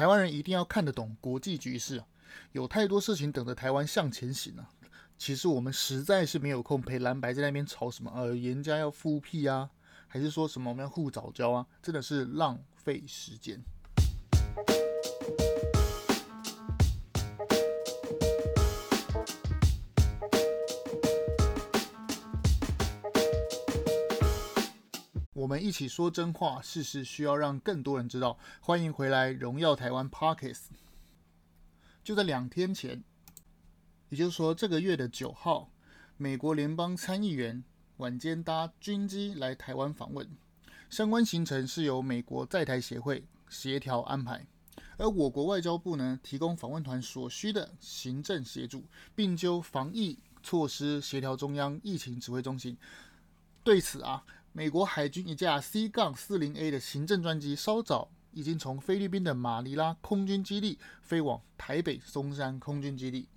台湾人一定要看得懂国际局势，有太多事情等着台湾向前行啊。其实我们实在是没有空陪蓝白在那边吵什么，呃，人家要复辟啊，还是说什么我们要互早交啊，真的是浪费时间。我们一起说真话，事实需要让更多人知道。欢迎回来，荣耀台湾 Podcast。就在两天前，也就是说这个月的九号，美国联邦参议员晚间搭军机来台湾访问，相关行程是由美国在台协会协调安排，而我国外交部呢，提供访问团所需的行政协助，并就防疫措施协调中央疫情指挥中心。对此啊。美国海军一架 C-40A 的行政专机稍早已经从菲律宾的马尼拉空军基地飞往台北松山空军基地，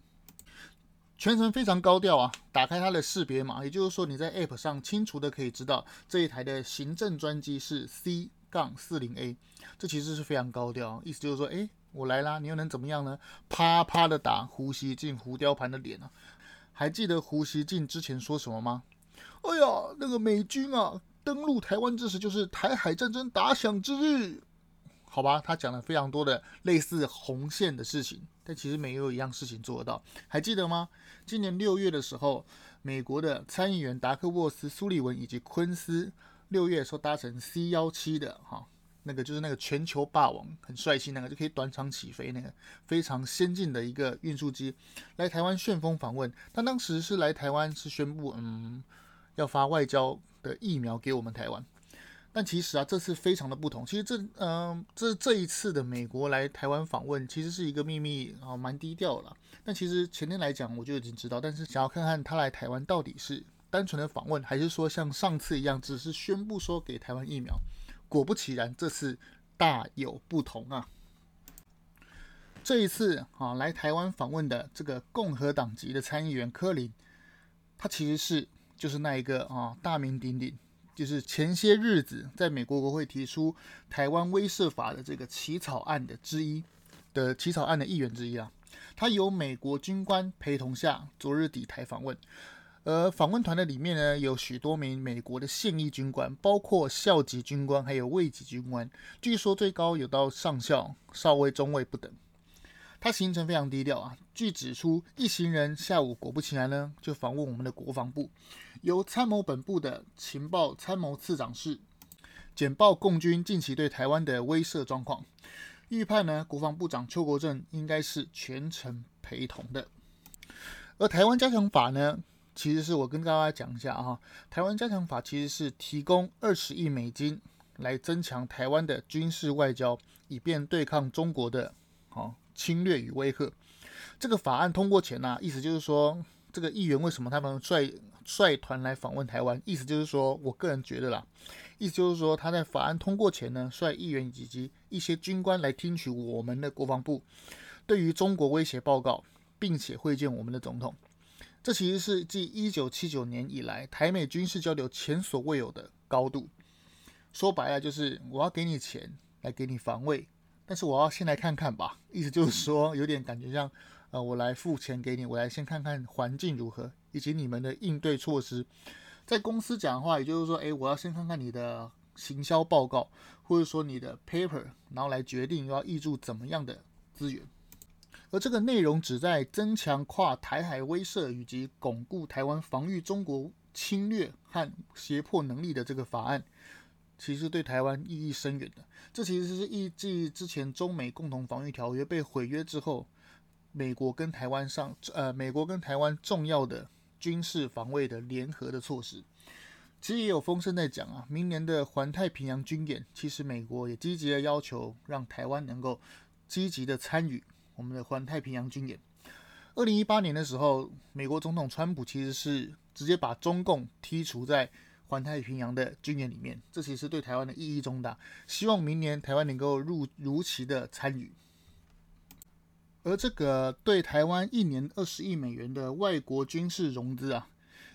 全程非常高调啊！打开它的识别码，也就是说你在 App 上清楚的可以知道这一台的行政专机是 C-40A，这其实是非常高调，意思就是说，哎，我来啦，你又能怎么样呢？啪啪的打胡锡进胡雕盘的脸啊！还记得胡锡进之前说什么吗？哎呀，那个美军啊，登陆台湾之时就是台海战争打响之日，好吧？他讲了非常多的类似红线的事情，但其实没有一样事情做得到。还记得吗？今年六月的时候，美国的参议员达克沃斯、苏利文以及昆斯六月的时候搭乘 C 幺七的哈，那个就是那个全球霸王，很帅气那个就可以短场起飞那个非常先进的一个运输机来台湾旋风访问。他当时是来台湾是宣布嗯。要发外交的疫苗给我们台湾，但其实啊，这次非常的不同。其实这，嗯、这这一次的美国来台湾访问，其实是一个秘密啊，蛮低调了。但其实前天来讲，我就已经知道。但是想要看看他来台湾到底是单纯的访问，还是说像上次一样，只是宣布说给台湾疫苗。果不其然，这次大有不同啊！这一次啊，来台湾访问的这个共和党籍的参议员柯林，他其实是。就是那一个啊，大名鼎鼎，就是前些日子在美国国会提出台湾威慑法的这个起草案的之一的起草案的议员之一啊。他由美国军官陪同下，昨日抵台访问。而访问团的里面呢，有许多名美国的现役军官，包括校级军官，还有尉级军官，据说最高有到上校、少尉、中尉不等。他行程非常低调啊。据指出，一行人下午果不其然呢，就访问我们的国防部，由参谋本部的情报参谋次长室简报共军近期对台湾的威慑状况。预判呢，国防部长邱国正应该是全程陪同的。而台湾加强法呢，其实是我跟大家讲一下啊，台湾加强法其实是提供二十亿美金来增强台湾的军事外交，以便对抗中国的啊。侵略与威吓，这个法案通过前呢、啊，意思就是说，这个议员为什么他们率率团来访问台湾？意思就是说，我个人觉得啦，意思就是说，他在法案通过前呢，率议员以及一些军官来听取我们的国防部对于中国威胁报告，并且会见我们的总统。这其实是继一九七九年以来台美军事交流前所未有的高度。说白了，就是我要给你钱来给你防卫。但是我要先来看看吧，意思就是说，有点感觉像，呃，我来付钱给你，我来先看看环境如何，以及你们的应对措施。在公司讲的话，也就是说，诶，我要先看看你的行销报告，或者说你的 paper，然后来决定要挹注怎么样的资源。而这个内容旨在增强跨台海威慑以及巩固台湾防御中国侵略和胁迫能力的这个法案。其实对台湾意义深远的，这其实是意继之前中美共同防御条约被毁约之后，美国跟台湾上呃，美国跟台湾重要的军事防卫的联合的措施。其实也有风声在讲啊，明年的环太平洋军演，其实美国也积极的要求让台湾能够积极的参与我们的环太平洋军演。二零一八年的时候，美国总统川普其实是直接把中共剔除在。环太平洋的军演里面，这其实对台湾的意义重大。希望明年台湾能够入如期的参与。而这个对台湾一年二十亿美元的外国军事融资啊，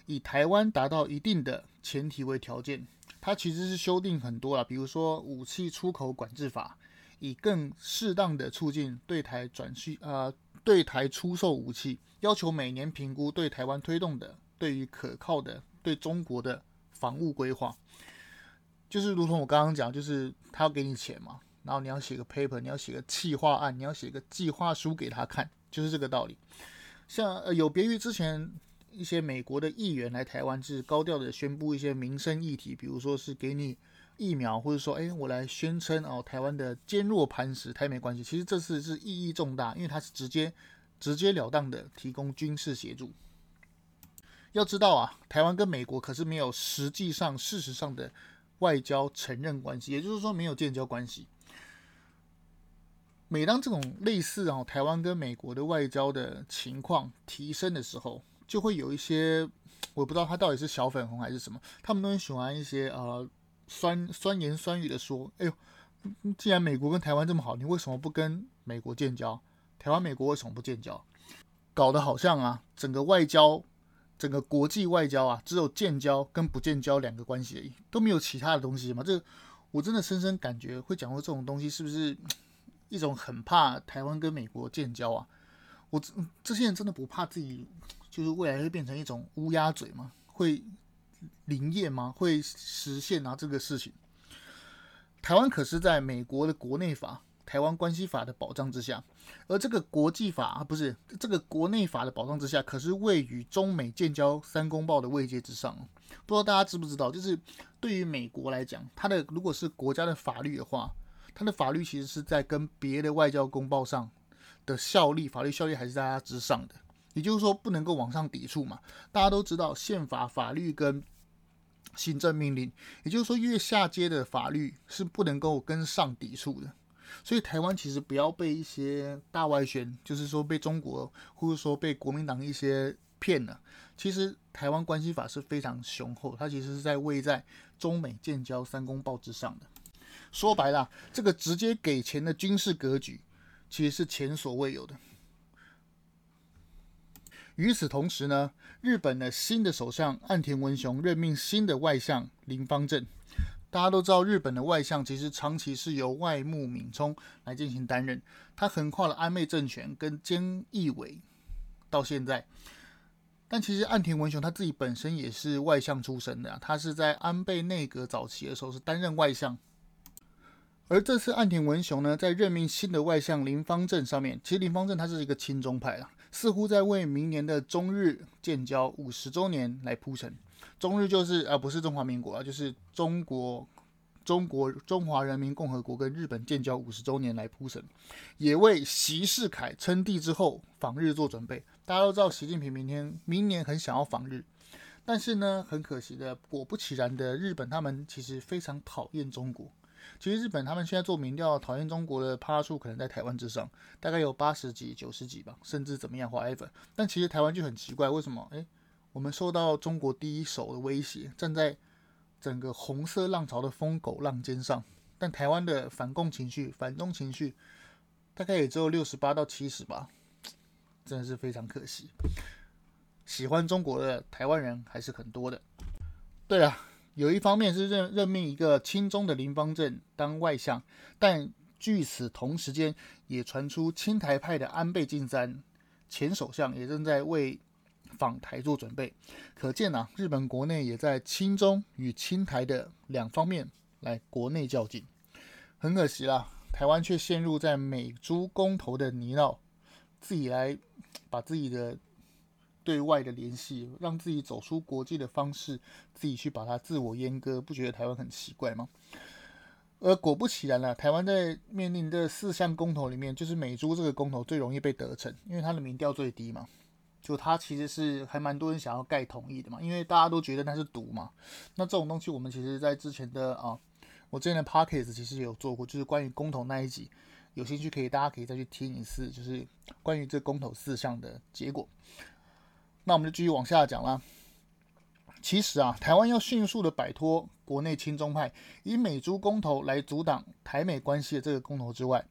以台湾达到一定的前提为条件，它其实是修订很多啊，比如说武器出口管制法，以更适当的促进对台转需呃对台出售武器，要求每年评估对台湾推动的对于可靠的对中国的防务规划，就是如同我刚刚讲，就是他要给你钱嘛，然后你要写个 paper，你要写个企划案，你要写个计划书给他看，就是这个道理。像呃有别于之前一些美国的议员来台湾，是高调的宣布一些民生议题，比如说是给你。疫苗，或者说，哎，我来宣称哦，台湾的坚若磐石，台美关系，其实这次是意义重大，因为它是直接、直截了当的提供军事协助。要知道啊，台湾跟美国可是没有实际上、事实上的外交承认关系，也就是说没有建交关系。每当这种类似啊，台湾跟美国的外交的情况提升的时候，就会有一些我不知道他到底是小粉红还是什么，他们都很喜欢一些呃。酸酸言酸语的说：“哎呦，既然美国跟台湾这么好，你为什么不跟美国建交？台湾美国为什么不建交？搞得好像啊，整个外交，整个国际外交啊，只有建交跟不建交两个关系而已，都没有其他的东西吗？这我真的深深感觉，会讲过这种东西是不是一种很怕台湾跟美国建交啊？我这这些人真的不怕自己，就是未来会变成一种乌鸦嘴吗？会？”林业吗？会实现啊这个事情。台湾可是在美国的国内法《台湾关系法》的保障之下，而这个国际法啊，不是这个国内法的保障之下，可是位于中美建交三公报的位阶之上。不知道大家知不知道？就是对于美国来讲，它的如果是国家的法律的话，它的法律其实是在跟别的外交公报上的效力，法律效力还是在它之上的。也就是说，不能够往上抵触嘛。大家都知道，宪法、法律跟行政命令，也就是说，越下阶的法律是不能够跟上抵触的。所以，台湾其实不要被一些大外宣，就是说被中国或者说被国民党一些骗了。其实，台湾关系法是非常雄厚，它其实是在位在中美建交三公报之上的。说白了，这个直接给钱的军事格局，其实是前所未有的。与此同时呢，日本的新的首相岸田文雄任命新的外相林芳正。大家都知道，日本的外相其实长期是由外务敏充来进行担任，他横跨了安倍政权跟菅义伟到现在。但其实岸田文雄他自己本身也是外相出身的，他是在安倍内阁早期的时候是担任外相。而这次岸田文雄呢，在任命新的外相林芳正上面，其实林芳正他是一个亲中派啊。似乎在为明年的中日建交五十周年来铺陈。中日就是、啊、不是中华民国啊，就是中国、中国、中华人民共和国跟日本建交五十周年来铺陈，也为习世凯称帝之后访日做准备。大家都知道，习近平明天、明年很想要访日，但是呢，很可惜的，果不其然的，日本他们其实非常讨厌中国。其实日本他们现在做民调，讨厌中国的趴数可能在台湾之上，大概有八十几、九十几吧，甚至怎么样，whatever。但其实台湾就很奇怪，为什么？诶，我们受到中国第一手的威胁，站在整个红色浪潮的疯狗浪尖上，但台湾的反共情绪、反中情绪，大概也只有六十八到七十吧，真的是非常可惜。喜欢中国的台湾人还是很多的。对啊。有一方面是任任命一个亲中的林芳正当外相，但据此同时间也传出亲台派的安倍晋三前首相也正在为访台做准备，可见啊，日本国内也在亲中与亲台的两方面来国内较劲。很可惜啦，台湾却陷入在美猪公投的泥淖，自己来把自己的。对外的联系，让自己走出国际的方式，自己去把它自我阉割，不觉得台湾很奇怪吗？而果不其然了，台湾在面临的四项公投里面，就是美猪这个公投最容易被得逞，因为它的民调最低嘛。就它其实是还蛮多人想要盖同意的嘛，因为大家都觉得那是毒嘛。那这种东西，我们其实在之前的啊，我之前的 podcast 其实有做过，就是关于公投那一集，有兴趣可以大家可以再去听一次，就是关于这公投四项的结果。那我们就继续往下讲啦。其实啊，台湾要迅速的摆脱国内亲中派以美猪公投来阻挡台美关系的这个公投之外，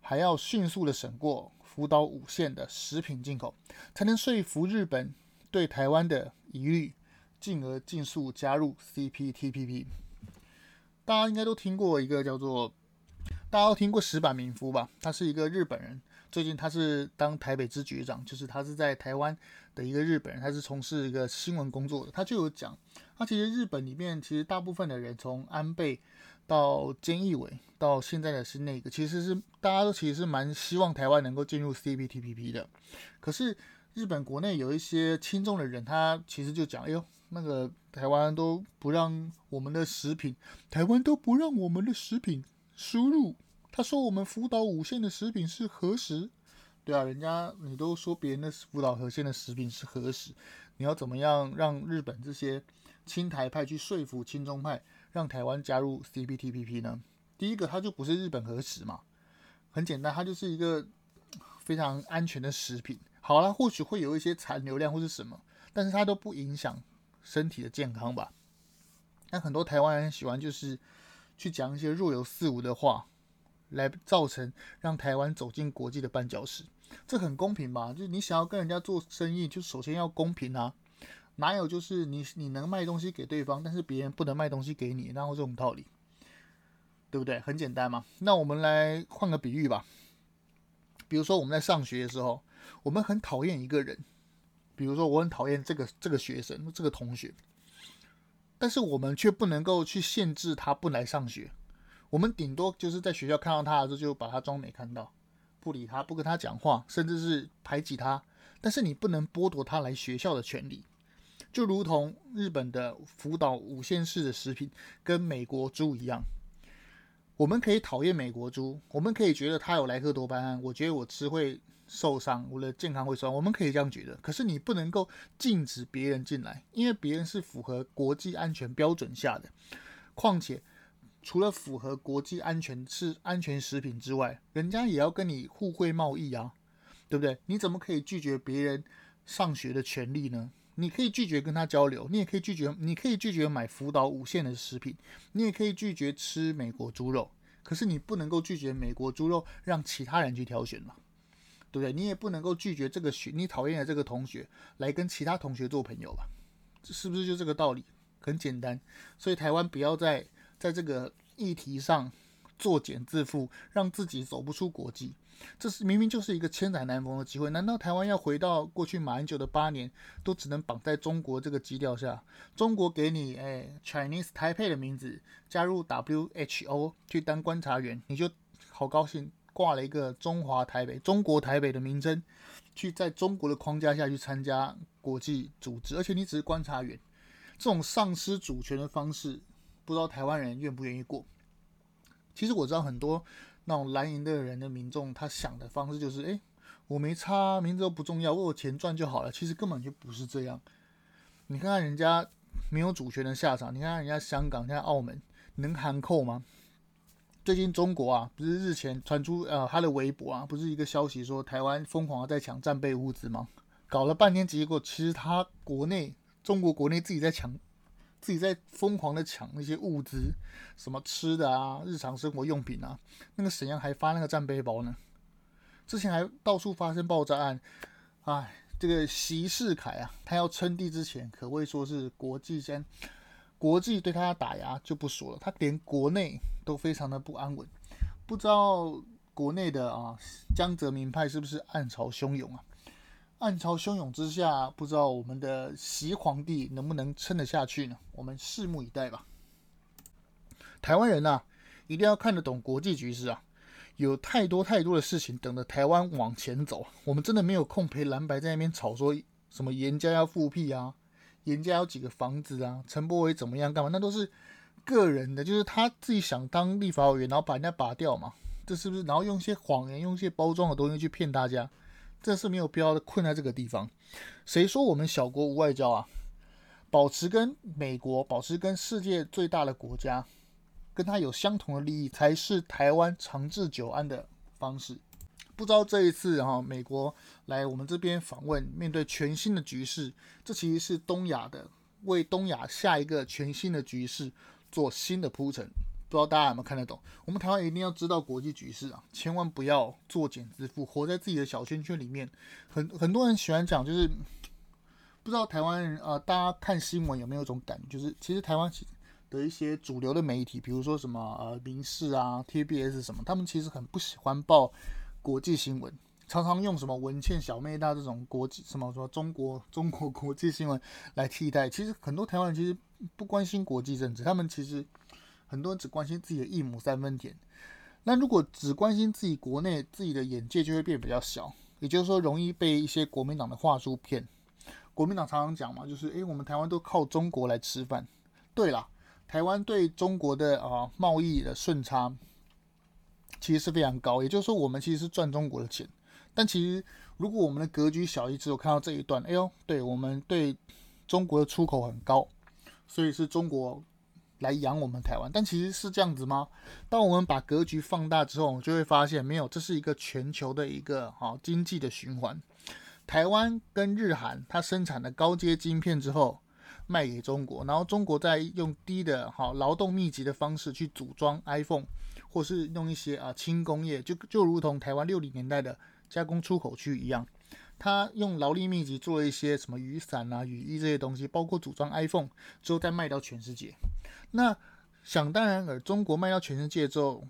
还要迅速的审过福岛五县的食品进口，才能说服日本对台湾的疑虑，进而尽速加入 CPTPP。大家应该都听过一个叫做大家都听过石坂民夫吧？他是一个日本人，最近他是当台北支局长，就是他是在台湾的一个日本人，他是从事一个新闻工作的。他就有讲，他其实日本里面其实大部分的人从安倍到菅义伟到现在的是那个，其实是大家都其实是蛮希望台湾能够进入 CPTPP 的。可是日本国内有一些轻重的人，他其实就讲，哎呦，那个台湾都不让我们的食品，台湾都不让我们的食品。输入，他说我们福岛五县的食品是核食，对啊，人家你都说别人的福岛核县的食品是核食，你要怎么样让日本这些亲台派去说服亲中派，让台湾加入 CPTPP 呢？第一个，它就不是日本核食嘛，很简单，它就是一个非常安全的食品。好了，或许会有一些残留量或是什么，但是它都不影响身体的健康吧？但很多台湾人喜欢就是。去讲一些若有似无的话，来造成让台湾走进国际的绊脚石，这很公平吧？就是你想要跟人家做生意，就首先要公平啊！哪有就是你你能卖东西给对方，但是别人不能卖东西给你，然后这种道理，对不对？很简单嘛。那我们来换个比喻吧，比如说我们在上学的时候，我们很讨厌一个人，比如说我很讨厌这个这个学生，这个同学。但是我们却不能够去限制他不来上学，我们顶多就是在学校看到他的时候就把他装没看到，不理他，不跟他讲话，甚至是排挤他。但是你不能剥夺他来学校的权利，就如同日本的福岛五县市的食品跟美国猪一样，我们可以讨厌美国猪，我们可以觉得它有莱克多巴胺，我觉得我吃会。受伤，我的健康会受伤，我们可以这样觉得。可是你不能够禁止别人进来，因为别人是符合国际安全标准下的。况且，除了符合国际安全是安全食品之外，人家也要跟你互惠贸易啊，对不对？你怎么可以拒绝别人上学的权利呢？你可以拒绝跟他交流，你也可以拒绝，你可以拒绝买福岛五县的食品，你也可以拒绝吃美国猪肉。可是你不能够拒绝美国猪肉，让其他人去挑选嘛。对不对？你也不能够拒绝这个学你讨厌的这个同学来跟其他同学做朋友吧？这是不是就这个道理？很简单。所以台湾不要在在这个议题上作茧自缚，让自己走不出国际。这是明明就是一个千载难逢的机会。难道台湾要回到过去马英九的八年，都只能绑在中国这个基调下？中国给你哎 Chinese Taipei 的名字，加入 WHO 去当观察员，你就好高兴。挂了一个中华台北、中国台北的名称，去在中国的框架下去参加国际组织，而且你只是观察员，这种丧失主权的方式，不知道台湾人愿不愿意过。其实我知道很多那种蓝营的人的民众，他想的方式就是：哎，我没差，名字都不重要，我有钱赚就好了。其实根本就不是这样。你看看人家没有主权的下场，你看看人家香港、人家澳门，能含扣吗？最近中国啊，不是日前传出呃他的微博啊，不是一个消息说台湾疯狂的在抢战备物资吗？搞了半天，结果其实他国内中国国内自己在抢，自己在疯狂的抢那些物资，什么吃的啊，日常生活用品啊，那个沈阳还发那个战备包呢。之前还到处发生爆炸案，哎，这个习世凯啊，他要称帝之前，可谓说是国际间。国际对他打压就不说了，他连国内都非常的不安稳，不知道国内的啊江泽民派是不是暗潮汹涌啊？暗潮汹涌之下，不知道我们的习皇帝能不能撑得下去呢？我们拭目以待吧。台湾人呐、啊，一定要看得懂国际局势啊！有太多太多的事情等着台湾往前走，我们真的没有空陪蓝白在那边吵说什么严家要复辟啊。严家有几个房子啊？陈柏伟怎么样？干嘛？那都是个人的，就是他自己想当立法委员，然后把人家拔掉嘛。这是不是？然后用一些谎言，用一些包装的东西去骗大家，这是没有必要的。困在这个地方，谁说我们小国无外交啊？保持跟美国，保持跟世界最大的国家，跟他有相同的利益，才是台湾长治久安的方式。不知道这一次哈，美国来我们这边访问，面对全新的局势，这其实是东亚的，为东亚下一个全新的局势做新的铺陈。不知道大家有没有看得懂？我们台湾一定要知道国际局势啊，千万不要作茧自缚，活在自己的小圈圈里面。很很多人喜欢讲，就是不知道台湾人啊、大家看新闻有没有一种感觉，就是其实台湾的一些主流的媒体，比如说什么呃民视啊、TBS 什么，他们其实很不喜欢报国际新闻，常常用什么文茜小妹大这种国际什么什么中国中国国际新闻来替代。其实很多台湾人其实不关心国际政治，他们其实很多人只关心自己的一亩三分田。那如果只关心自己国内，自己的眼界就会变比较小，也就是说容易被一些国民党的话术骗。国民党常常讲嘛，就是诶，我们台湾都靠中国来吃饭。对啦，台湾对中国的啊贸易的顺差其实是非常高，也就是说我们其实是赚中国的钱。但其实如果我们的格局小一只，我看到这一段，哎呦，对我们对中国的出口很高，所以是中国。来养我们台湾，但其实是这样子吗？当我们把格局放大之后，我们就会发现没有，这是一个全球的一个好经济的循环。台湾跟日韩，它生产的高阶晶片之后卖给中国，然后中国再用低的好劳动密集的方式去组装 iPhone，或是用一些啊轻工业，就就如同台湾六零年代的加工出口区一样。他用劳力密集做一些什么雨伞啊、雨衣这些东西，包括组装 iPhone 之后再卖到全世界。那想当然尔，中国卖到全世界之后，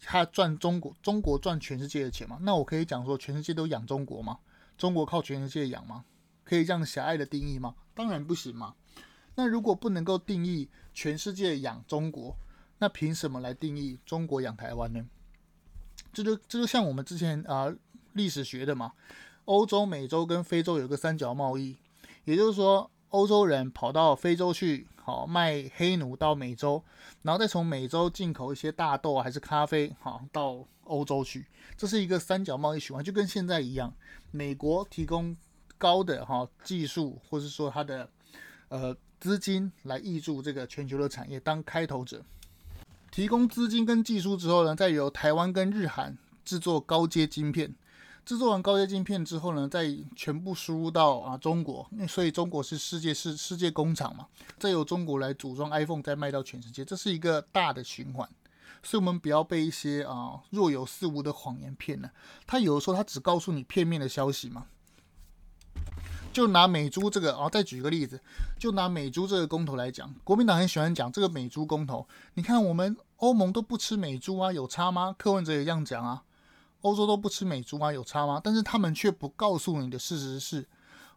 他赚中国中国赚全世界的钱嘛？那我可以讲说，全世界都养中国吗？中国靠全世界养吗？可以这样狭隘的定义吗？当然不行嘛。那如果不能够定义全世界养中国，那凭什么来定义中国养台湾呢？这就这就像我们之前啊历史学的嘛。欧洲、美洲跟非洲有个三角贸易，也就是说，欧洲人跑到非洲去，好卖黑奴到美洲，然后再从美洲进口一些大豆还是咖啡，好到欧洲去，这是一个三角贸易循环，就跟现在一样，美国提供高的哈技术，或是说它的呃资金来挹注这个全球的产业，当开头者，提供资金跟技术之后呢，再由台湾跟日韩制作高阶晶片。制作完高阶晶片之后呢，再全部输入到啊中国，所以中国是世界是世界工厂嘛，再由中国来组装 iPhone，再卖到全世界，这是一个大的循环。所以我们不要被一些啊若有似无的谎言骗了。他有的时候他只告诉你片面的消息嘛。就拿美猪这个啊，再举个例子，就拿美猪这个公投来讲，国民党很喜欢讲这个美猪公投。你看我们欧盟都不吃美猪啊，有差吗？柯文哲也这样讲啊。欧洲都不吃美猪吗？有差吗？但是他们却不告诉你的事实是，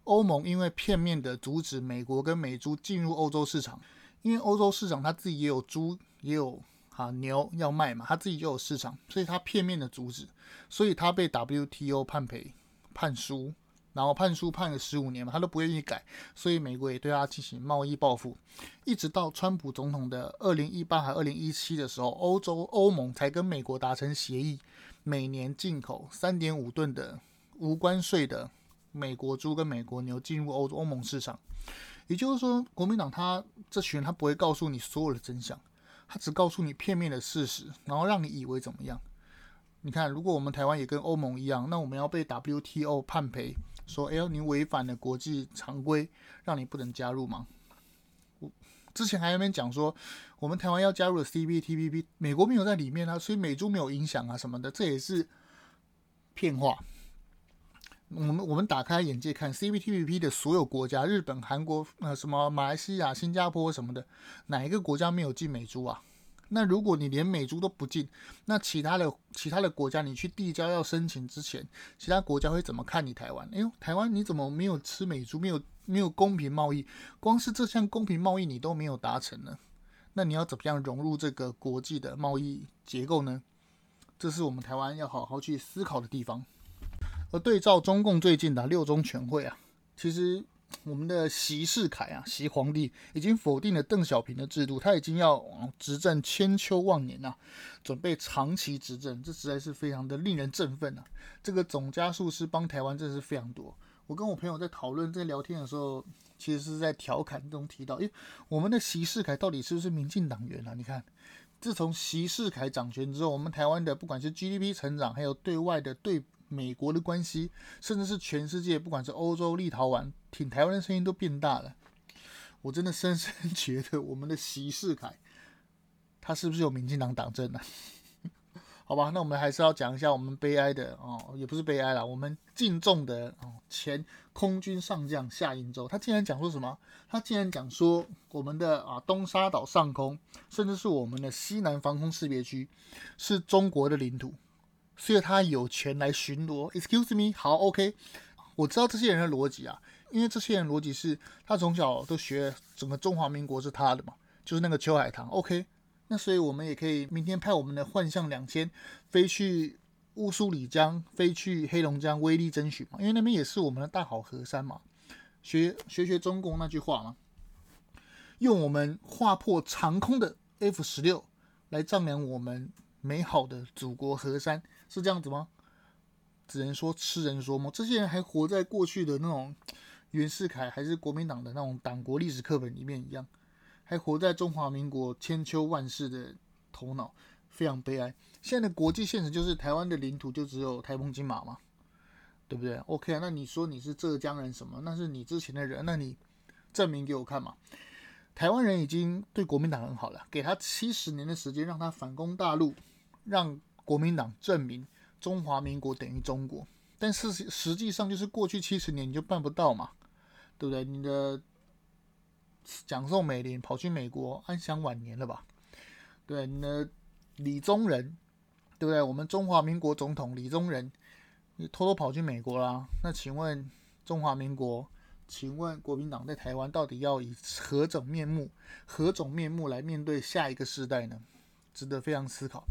欧盟因为片面的阻止美国跟美猪进入欧洲市场，因为欧洲市场他自己也有猪也有啊牛要卖嘛，他自己就有市场，所以他片面的阻止，所以他被 WTO 判赔判输，然后判输判了十五年嘛，他都不愿意改，所以美国也对他进行贸易报复，一直到川普总统的二零一八还二零一七的时候，欧洲欧盟才跟美国达成协议。每年进口三点五吨的无关税的美国猪跟美国牛进入欧洲欧盟市场，也就是说，国民党他这群人他不会告诉你所有的真相，他只告诉你片面的事实，然后让你以为怎么样？你看，如果我们台湾也跟欧盟一样，那我们要被 WTO 判赔，说哎呦，你违反了国际常规，让你不能加入吗？之前还有人讲说，我们台湾要加入 CPTPP，美国没有在里面啊，所以美猪没有影响啊什么的，这也是骗话。我们我们打开眼界看 CPTPP 的所有国家，日本、韩国、呃什么马来西亚、新加坡什么的，哪一个国家没有进美猪啊？那如果你连美猪都不进，那其他的其他的国家，你去递交要申请之前，其他国家会怎么看你台湾？哎呦，台湾你怎么没有吃美猪？没有没有公平贸易？光是这项公平贸易你都没有达成呢？那你要怎么样融入这个国际的贸易结构呢？这是我们台湾要好好去思考的地方。而对照中共最近的六中全会啊，其实。我们的习世凯啊，习皇帝已经否定了邓小平的制度，他已经要执政千秋万年呐，准备长期执政，这实在是非常的令人振奋啊！这个总加速师帮台湾真的是非常多。我跟我朋友在讨论、在聊天的时候，其实是在调侃中提到，诶，我们的习世凯到底是不是民进党员啊？你看，自从习世凯掌权之后，我们台湾的不管是 GDP 成长，还有对外的对。美国的关系，甚至是全世界，不管是欧洲、立陶宛，挺台湾的声音都变大了。我真的深深觉得，我们的习世凯，他是不是有民进党党证呢？好吧，那我们还是要讲一下我们悲哀的哦，也不是悲哀啦，我们敬重的哦前空军上将夏英洲，他竟然讲说什么？他竟然讲说我们的啊东沙岛上空，甚至是我们的西南防空识别区是中国的领土，所以他有权来巡逻。Excuse me，好，OK，我知道这些人的逻辑啊，因为这些人逻辑是他从小都学整个中华民国是他的嘛，就是那个秋海棠，OK。那所以，我们也可以明天派我们的幻象两千飞去乌苏里江，飞去黑龙江威力争取嘛，因为那边也是我们的大好河山嘛。学学学中共那句话嘛，用我们划破长空的 F 十六来丈量我们美好的祖国河山，是这样子吗？只能说痴人说梦。这些人还活在过去的那种袁世凯还是国民党的那种党国历史课本里面一样。还活在中华民国千秋万世的头脑，非常悲哀。现在的国际现实就是台湾的领土就只有台风金马嘛，对不对？OK，那你说你是浙江人什么？那是你之前的人，那你证明给我看嘛。台湾人已经对国民党很好了，给他七十年的时间，让他反攻大陆，让国民党证明中华民国等于中国。但是实际上就是过去七十年你就办不到嘛，对不对？你的。蒋宋美龄跑去美国安享晚年了吧？对，你的李宗仁，对不对？我们中华民国总统李宗仁，你偷偷跑去美国啦？那请问中华民国，请问国民党在台湾到底要以何种面目、何种面目来面对下一个世代呢？值得非常思考。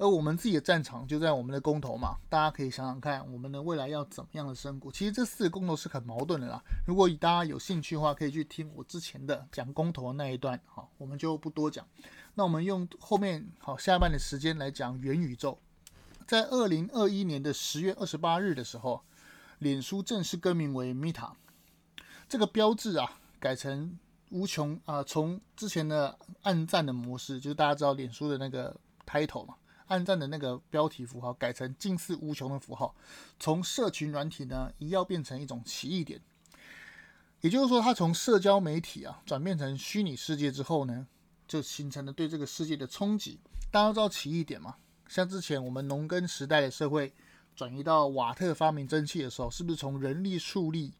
而我们自己的战场就在我们的公投嘛，大家可以想想看，我们的未来要怎么样的生活？其实这四个公投是很矛盾的啦。如果大家有兴趣的话，可以去听我之前的讲公投的那一段，好，我们就不多讲。那我们用后面好下半的时间来讲元宇宙。在二零二一年的十月二十八日的时候，脸书正式更名为 Meta，这个标志啊改成无穷啊，从之前的按赞的模式，就是大家知道脸书的那个 title 嘛。暗战的那个标题符号改成近似无穷的符号，从社群软体呢一要变成一种奇异点，也就是说，它从社交媒体啊转变成虚拟世界之后呢，就形成了对这个世界的冲击。大家知道奇异点嘛？像之前我们农耕时代的社会转移到瓦特发明蒸汽的时候，是不是从人力畜力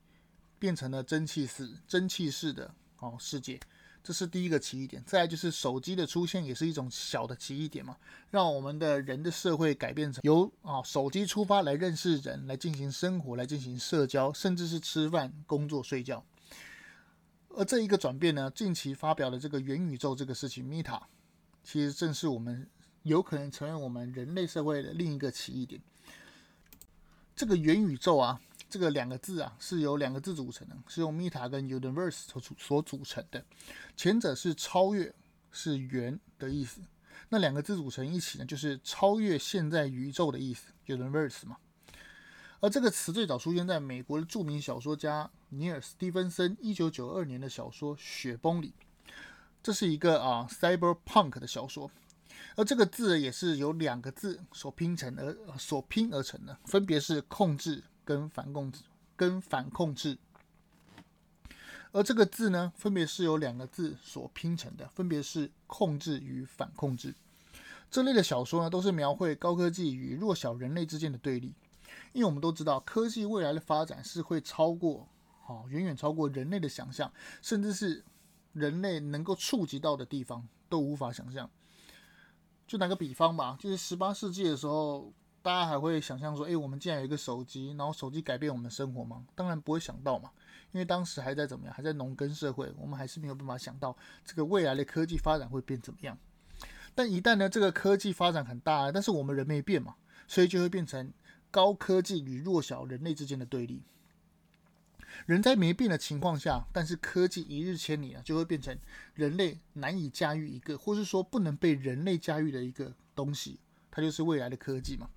变成了蒸汽式、蒸汽式的哦世界？这是第一个奇异点，再来就是手机的出现也是一种小的奇异点嘛，让我们的人的社会改变成由啊手机出发来认识人，来进行生活，来进行社交，甚至是吃饭、工作、睡觉。而这一个转变呢，近期发表的这个元宇宙这个事情，Meta，其实正是我们有可能成为我们人类社会的另一个奇异点。这个元宇宙啊。这个两个字啊，是由两个字组成的，是用 Meta 跟 Universe 所组所组成的。前者是超越，是元的意思。那两个字组成一起呢，就是超越现在宇宙的意思，Universe 嘛。而这个词最早出现在美国的著名小说家尼尔·斯蒂芬森一九九二年的小说《雪崩》里。这是一个啊，Cyberpunk 的小说。而这个字也是由两个字所拼成而所拼而成的，分别是控制。跟反控制，跟反控制，而这个字呢，分别是由两个字所拼成的，分别是控制与反控制。这类的小说呢，都是描绘高科技与弱小人类之间的对立。因为我们都知道，科技未来的发展是会超过，好，远远超过人类的想象，甚至是人类能够触及到的地方都无法想象。就拿个比方吧，就是十八世纪的时候。大家还会想象说，诶，我们竟然有一个手机，然后手机改变我们的生活吗？当然不会想到嘛，因为当时还在怎么样，还在农耕社会，我们还是没有办法想到这个未来的科技发展会变怎么样。但一旦呢，这个科技发展很大，但是我们人没变嘛，所以就会变成高科技与弱小人类之间的对立。人在没变的情况下，但是科技一日千里啊，就会变成人类难以驾驭一个，或是说不能被人类驾驭的一个东西。就是未来的科技嘛，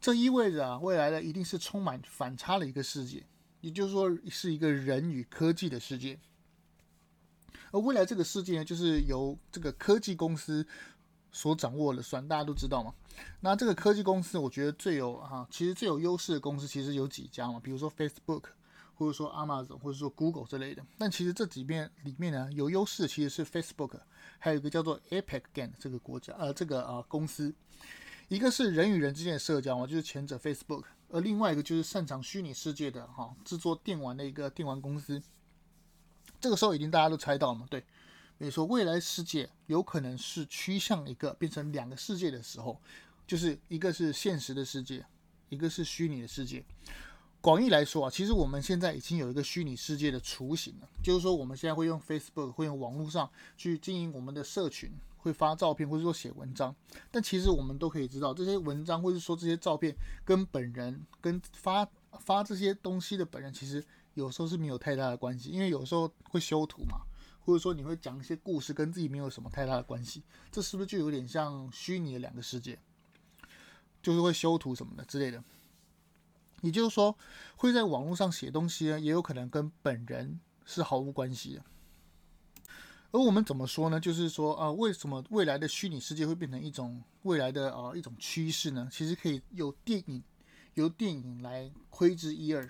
这意味着啊，未来的一定是充满反差的一个世界，也就是说是一个人与科技的世界。而未来这个世界呢，就是由这个科技公司所掌握了算，大家都知道嘛。那这个科技公司，我觉得最有啊，其实最有优势的公司其实有几家嘛，比如说 Facebook，或者说 Amazon，或者说 Google 之类的。但其实这几边里面呢，有优势其实是 Facebook。还有一个叫做 Epic Game 这个国家，呃，这个啊、公司，一个是人与人之间的社交嘛，就是前者 Facebook，而另外一个就是擅长虚拟世界的哈制作电玩的一个电玩公司。这个时候已经大家都猜到了嘛？对，没错，未来世界有可能是趋向一个变成两个世界的时候，就是一个是现实的世界，一个是虚拟的世界。广义来说啊，其实我们现在已经有一个虚拟世界的雏形了，就是说我们现在会用 Facebook，会用网络上去经营我们的社群，会发照片或者说写文章。但其实我们都可以知道，这些文章或者说这些照片跟本人跟发发这些东西的本人其实。有时候是没有太大的关系，因为有时候会修图嘛，或者说你会讲一些故事，跟自己没有什么太大的关系，这是不是就有点像虚拟的两个世界？就是会修图什么的之类的。也就是说，会在网络上写东西呢，也有可能跟本人是毫无关系的。而我们怎么说呢？就是说啊，为什么未来的虚拟世界会变成一种未来的啊一种趋势呢？其实可以由电影由电影来窥知一二。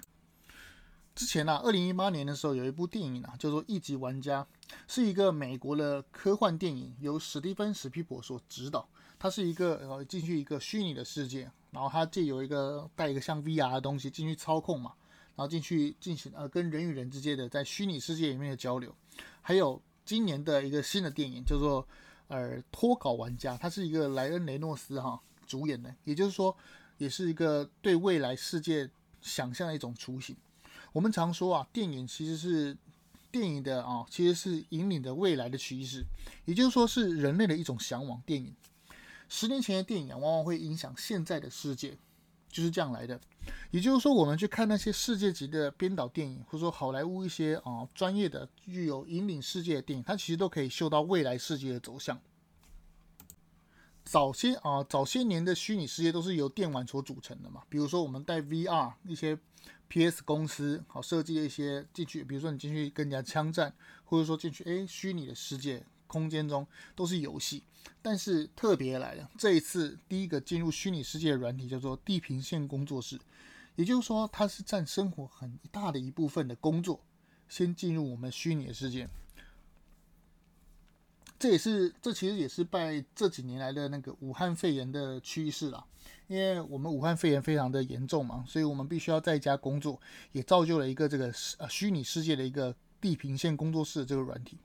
之前啊，二零一八年的时候，有一部电影啊，叫做《一级玩家》，是一个美国的科幻电影，由史蒂芬·史匹柏所执导。它是一个呃进去一个虚拟的世界，然后它借有一个带一个像 VR 的东西进去操控嘛，然后进去进行呃跟人与人之间的在虚拟世界里面的交流。还有今年的一个新的电影叫做呃《脱稿玩家》，它是一个莱恩·雷诺斯哈主演的，也就是说，也是一个对未来世界想象的一种雏形。我们常说啊，电影其实是电影的啊，其实是引领着未来的趋势，也就是说是人类的一种向往。电影十年前的电影啊往往会影响现在的世界，就是这样来的。也就是说，我们去看那些世界级的编导电影，或者说好莱坞一些啊专业的具有引领世界的电影，它其实都可以嗅到未来世界的走向。早些啊，早些年的虚拟世界都是由电玩所组成的嘛，比如说我们带 VR 一些。P.S. 公司好设计的一些进去，比如说你进去跟人家枪战，或者说进去诶虚拟的世界空间中都是游戏。但是特别来了，这一次第一个进入虚拟世界的软体叫做地平线工作室，也就是说它是占生活很大的一部分的工作，先进入我们虚拟的世界。这也是这其实也是拜这几年来的那个武汉肺炎的趋势啦。因为我们武汉肺炎非常的严重嘛，所以我们必须要在家工作，也造就了一个这个呃虚拟世界的一个地平线工作室的这个软体。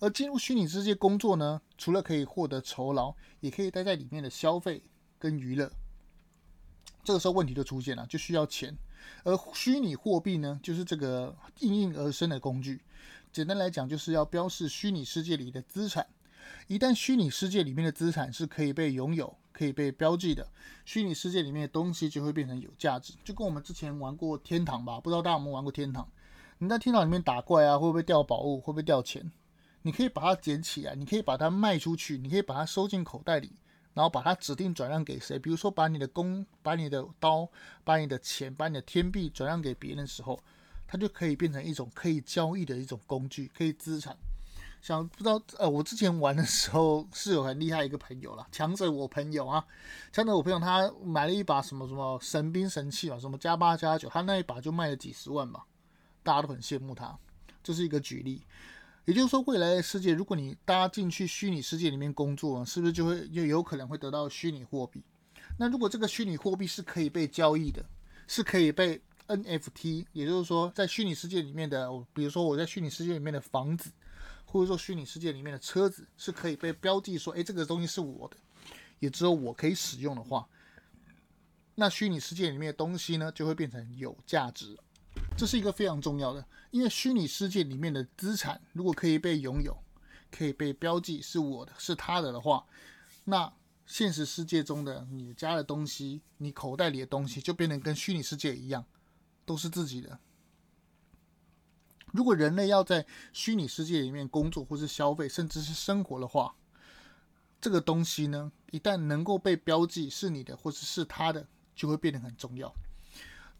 而进入虚拟世界工作呢，除了可以获得酬劳，也可以待在里面的消费跟娱乐。这个时候问题就出现了，就需要钱。而虚拟货币呢，就是这个应运而生的工具。简单来讲，就是要标示虚拟世界里的资产。一旦虚拟世界里面的资产是可以被拥有，可以被标记的，虚拟世界里面的东西就会变成有价值。就跟我们之前玩过天堂吧，不知道大家有没有玩过天堂？你在天堂里面打怪啊，会不会掉宝物？会不会掉钱？你可以把它捡起来，你可以把它卖出去，你可以把它收进口袋里，然后把它指定转让给谁？比如说把你的弓、把你的刀、把你的钱、把你的天币转让给别人的时候，它就可以变成一种可以交易的一种工具，可以资产。想不知道呃，我之前玩的时候是有很厉害一个朋友了，强者我朋友啊，强者我朋友他买了一把什么什么神兵神器嘛，什么加八加九，他那一把就卖了几十万吧，大家都很羡慕他。这是一个举例，也就是说，未来的世界，如果你搭进去虚拟世界里面工作，是不是就会就有可能会得到虚拟货币？那如果这个虚拟货币是可以被交易的，是可以被 NFT，也就是说，在虚拟世界里面的，比如说我在虚拟世界里面的房子。或者说，虚拟世界里面的车子是可以被标记说，哎，这个东西是我的，也只有我可以使用的话，那虚拟世界里面的东西呢，就会变成有价值。这是一个非常重要的，因为虚拟世界里面的资产如果可以被拥有，可以被标记是我的，是他的的话，那现实世界中的你家的东西，你口袋里的东西，就变得跟虚拟世界一样，都是自己的。如果人类要在虚拟世界里面工作，或是消费，甚至是生活的话，这个东西呢，一旦能够被标记是你的，或者是，是他的，就会变得很重要。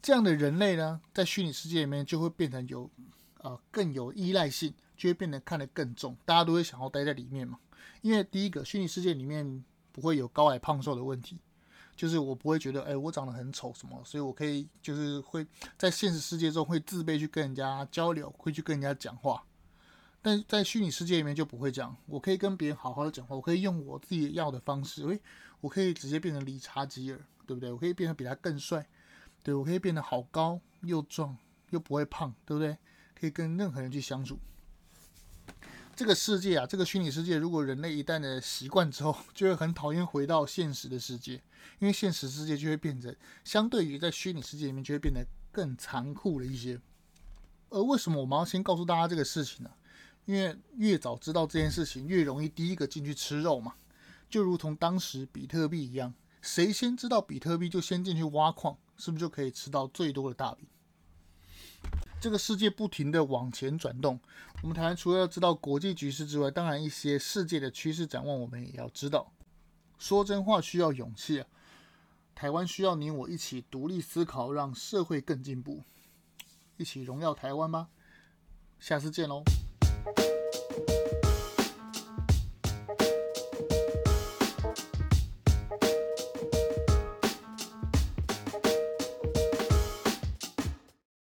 这样的人类呢，在虚拟世界里面就会变成有，呃，更有依赖性，就会变得看得更重。大家都会想要待在里面嘛，因为第一个，虚拟世界里面不会有高矮胖瘦的问题。就是我不会觉得，哎，我长得很丑什么，所以我可以就是会在现实世界中会自卑去跟人家交流，会去跟人家讲话，但在虚拟世界里面就不会这样，我可以跟别人好好的讲话，我可以用我自己要的方式，诶，我可以直接变成理查吉尔，对不对？我可以变得比他更帅，对，我可以变得好高又壮又不会胖，对不对？可以跟任何人去相处。这个世界啊，这个虚拟世界，如果人类一旦的习惯之后，就会很讨厌回到现实的世界，因为现实世界就会变成相对于在虚拟世界里面就会变得更残酷了一些。而为什么我们要先告诉大家这个事情呢？因为越早知道这件事情，越容易第一个进去吃肉嘛。就如同当时比特币一样，谁先知道比特币，就先进去挖矿，是不是就可以吃到最多的大饼？这个世界不停地往前转动，我们台湾除了要知道国际局势之外，当然一些世界的趋势展望我们也要知道。说真话需要勇气啊，台湾需要你我一起独立思考，让社会更进步，一起荣耀台湾吧。下次见喽。